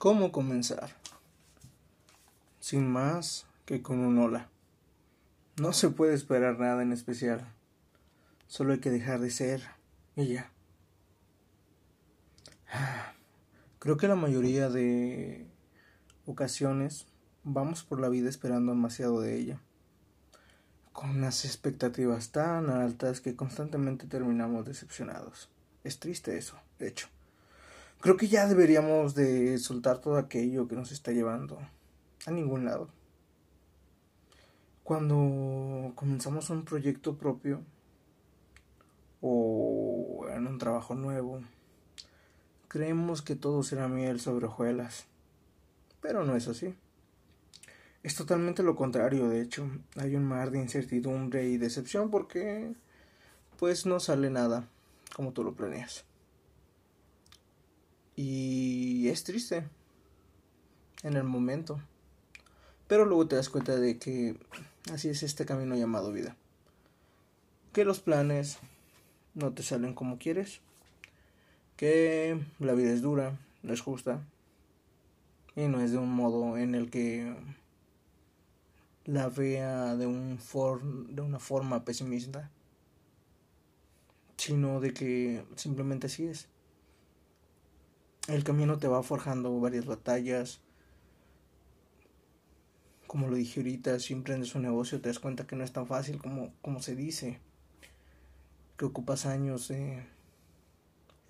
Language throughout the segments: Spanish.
¿Cómo comenzar? Sin más que con un hola. No se puede esperar nada en especial. Solo hay que dejar de ser y ya. Creo que la mayoría de ocasiones vamos por la vida esperando demasiado de ella. Con unas expectativas tan altas que constantemente terminamos decepcionados. Es triste eso, de hecho. Creo que ya deberíamos de soltar todo aquello que nos está llevando a ningún lado. Cuando comenzamos un proyecto propio o en un trabajo nuevo, creemos que todo será miel sobre hojuelas, pero no es así. Es totalmente lo contrario, de hecho, hay un mar de incertidumbre y decepción porque pues no sale nada como tú lo planeas. Y es triste en el momento. Pero luego te das cuenta de que así es este camino llamado vida. Que los planes no te salen como quieres. Que la vida es dura, no es justa. Y no es de un modo en el que la vea de, un de una forma pesimista. Sino de que simplemente así es el camino te va forjando varias batallas. Como lo dije ahorita, si emprendes un negocio te das cuenta que no es tan fácil como, como se dice. Que ocupas años de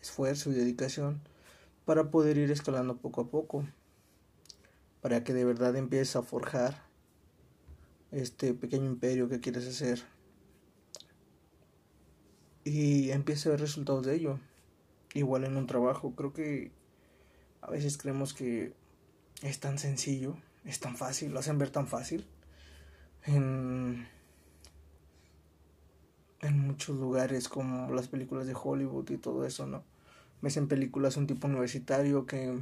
esfuerzo y dedicación para poder ir escalando poco a poco. Para que de verdad empieces a forjar este pequeño imperio que quieres hacer. Y empieces a ver resultados de ello. Igual en un trabajo. Creo que a veces creemos que es tan sencillo, es tan fácil, lo hacen ver tan fácil. En, muchos lugares como las películas de Hollywood y todo eso, ¿no? Ves en películas un tipo universitario que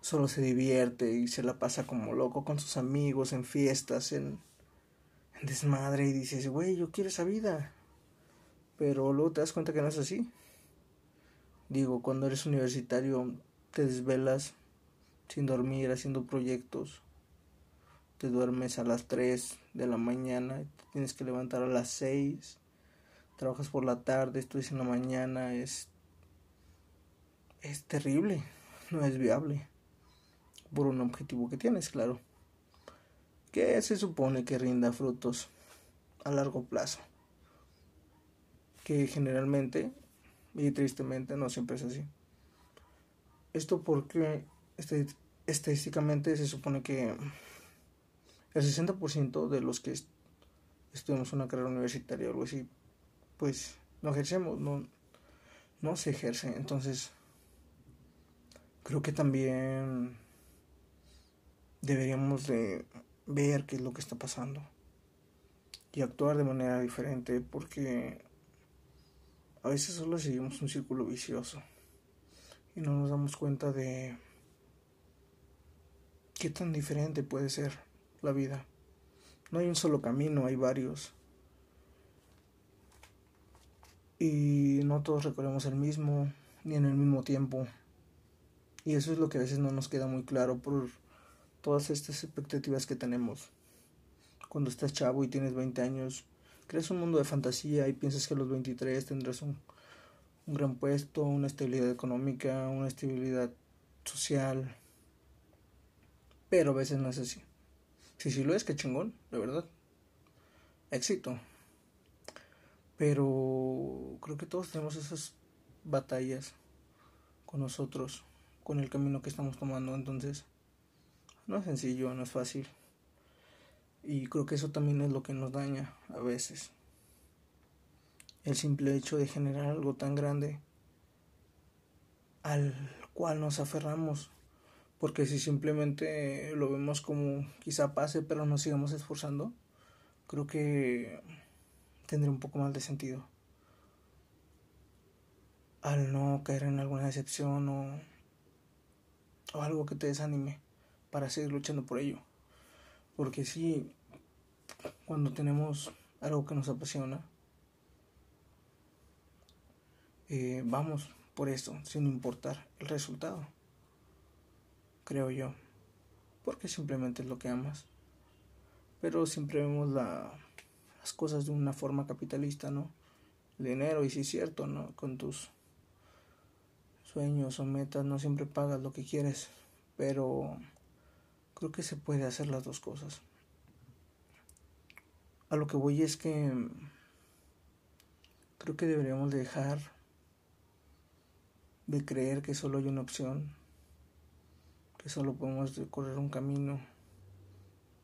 solo se divierte y se la pasa como loco con sus amigos, en fiestas, en, en desmadre y dices, güey, yo quiero esa vida. Pero luego te das cuenta que no es así. Digo, cuando eres universitario te desvelas sin dormir haciendo proyectos. Te duermes a las 3 de la mañana, te tienes que levantar a las 6. Trabajas por la tarde, estudias en la mañana, es es terrible, no es viable por un objetivo que tienes, claro. Que se supone que rinda frutos a largo plazo. Que generalmente y tristemente no siempre es así. Esto porque este, estadísticamente se supone que el 60% de los que estudiamos una carrera universitaria o algo así, pues no ejercemos, no, no se ejerce. Entonces, creo que también deberíamos de ver qué es lo que está pasando y actuar de manera diferente porque a veces solo seguimos un círculo vicioso y no nos damos cuenta de qué tan diferente puede ser la vida. No hay un solo camino, hay varios. Y no todos recorremos el mismo, ni en el mismo tiempo. Y eso es lo que a veces no nos queda muy claro por todas estas expectativas que tenemos. Cuando estás chavo y tienes 20 años, creas un mundo de fantasía y piensas que a los 23 tendrás un, un gran puesto, una estabilidad económica, una estabilidad social. Pero a veces no es así. Si sí lo es, qué chingón, de verdad. Éxito. Pero creo que todos tenemos esas batallas con nosotros, con el camino que estamos tomando. Entonces, no es sencillo, no es fácil. Y creo que eso también es lo que nos daña a veces. El simple hecho de generar algo tan grande al cual nos aferramos. Porque si simplemente lo vemos como quizá pase pero nos sigamos esforzando, creo que tendría un poco más de sentido. Al no caer en alguna decepción o, o algo que te desanime para seguir luchando por ello. Porque si cuando tenemos algo que nos apasiona, eh, vamos por eso, sin importar el resultado. creo yo, porque simplemente es lo que amas. Pero siempre vemos la, las cosas de una forma capitalista, ¿no? El dinero, y sí es cierto, ¿no? Con tus sueños o metas no siempre pagas lo que quieres, pero creo que se puede hacer las dos cosas. A lo que voy es que creo que deberíamos dejar de creer que solo hay una opción, que solo podemos recorrer un camino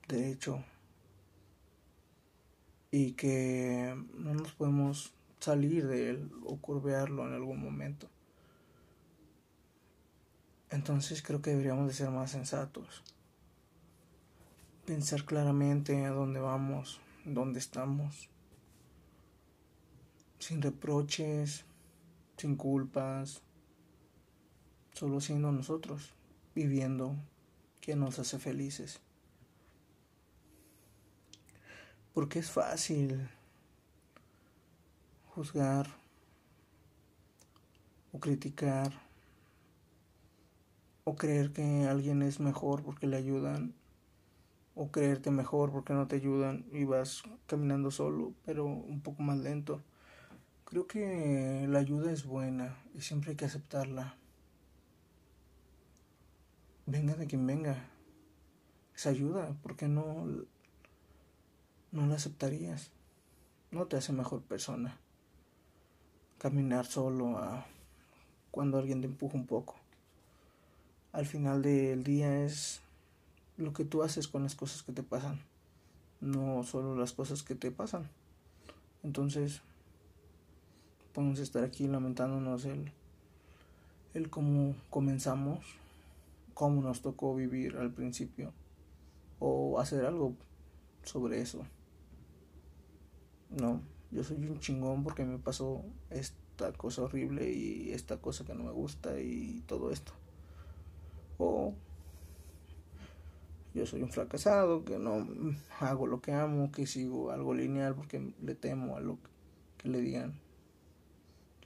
derecho y que no nos podemos salir de él o curvearlo en algún momento. Entonces creo que deberíamos de ser más sensatos. Pensar claramente a dónde vamos, dónde estamos. Sin reproches, sin culpas, solo siendo nosotros, viviendo que nos hace felices. Porque es fácil juzgar o criticar o creer que alguien es mejor porque le ayudan o creerte mejor porque no te ayudan y vas caminando solo pero un poco más lento. Creo que la ayuda es buena y siempre hay que aceptarla venga de quien venga, esa ayuda, porque no, no la aceptarías? No te hace mejor persona. Caminar solo a cuando alguien te empuja un poco. Al final del día es lo que tú haces con las cosas que te pasan, no solo las cosas que te pasan. Entonces, podemos estar aquí lamentándonos el, el cómo comenzamos cómo nos tocó vivir al principio o hacer algo sobre eso. No, yo soy un chingón porque me pasó esta cosa horrible y esta cosa que no me gusta y todo esto. O yo soy un fracasado, que no hago lo que amo, que sigo algo lineal porque le temo a lo que le digan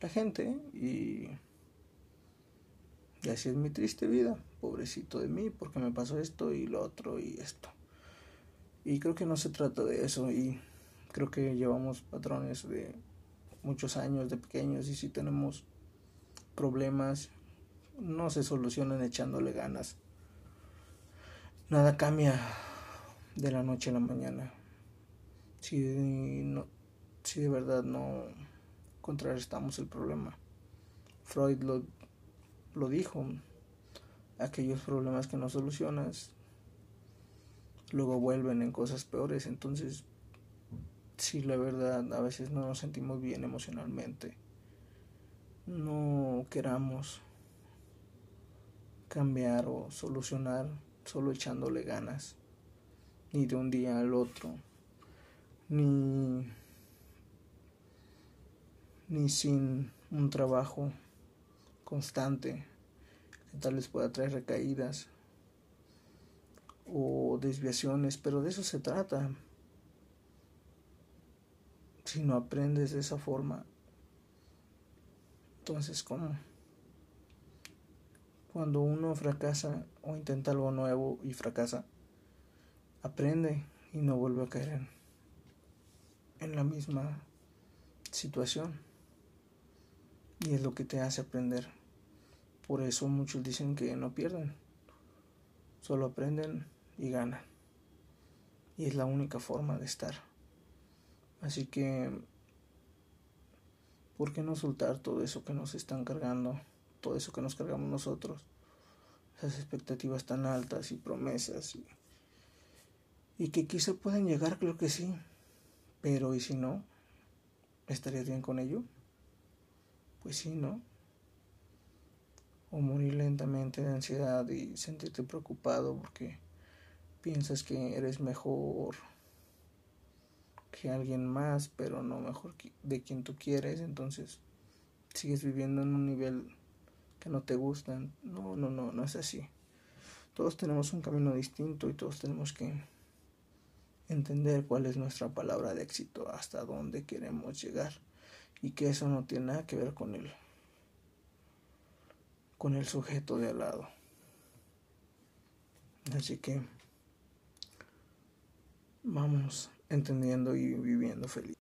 la gente y y así es mi triste vida, pobrecito de mí, porque me pasó esto y lo otro y esto. Y creo que no se trata de eso y creo que llevamos patrones de muchos años de pequeños y si tenemos problemas no se solucionan echándole ganas. Nada cambia de la noche a la mañana. Si, no, si de verdad no contrarrestamos el problema. Freud lo lo dijo, aquellos problemas que no solucionas luego vuelven en cosas peores, entonces si la verdad a veces no nos sentimos bien emocionalmente, no queramos cambiar o solucionar solo echándole ganas, ni de un día al otro, ni, ni sin un trabajo constante que tal vez pueda traer recaídas o desviaciones, pero de eso se trata. Si no aprendes de esa forma, entonces ¿cómo? Cuando uno fracasa o intenta algo nuevo y fracasa, aprende y no vuelve a caer en, la misma situación. Y es lo que te hace aprender. Por eso muchos dicen que no pierden, solo aprenden y ganan. Y es la única forma de estar. Así que, ¿por qué no soltar todo eso que nos están cargando? Todo eso que nos cargamos nosotros. Esas expectativas tan altas y promesas. Y, que quizá pueden llegar, creo que sí. Pero ¿y si no? ¿Estarías bien con ello? Pues sí, ¿no? o morir lentamente de ansiedad y sentirte preocupado porque piensas que eres mejor que alguien más, pero no mejor de quien tú quieres, entonces sigues viviendo en un nivel que no te gusta. No, no, no, no es así. Todos tenemos un camino distinto y todos tenemos que entender cuál es nuestra palabra de éxito, hasta dónde queremos llegar y que eso no tiene nada que ver con él con el sujeto de al lado. Así que vamos entendiendo y viviendo feliz.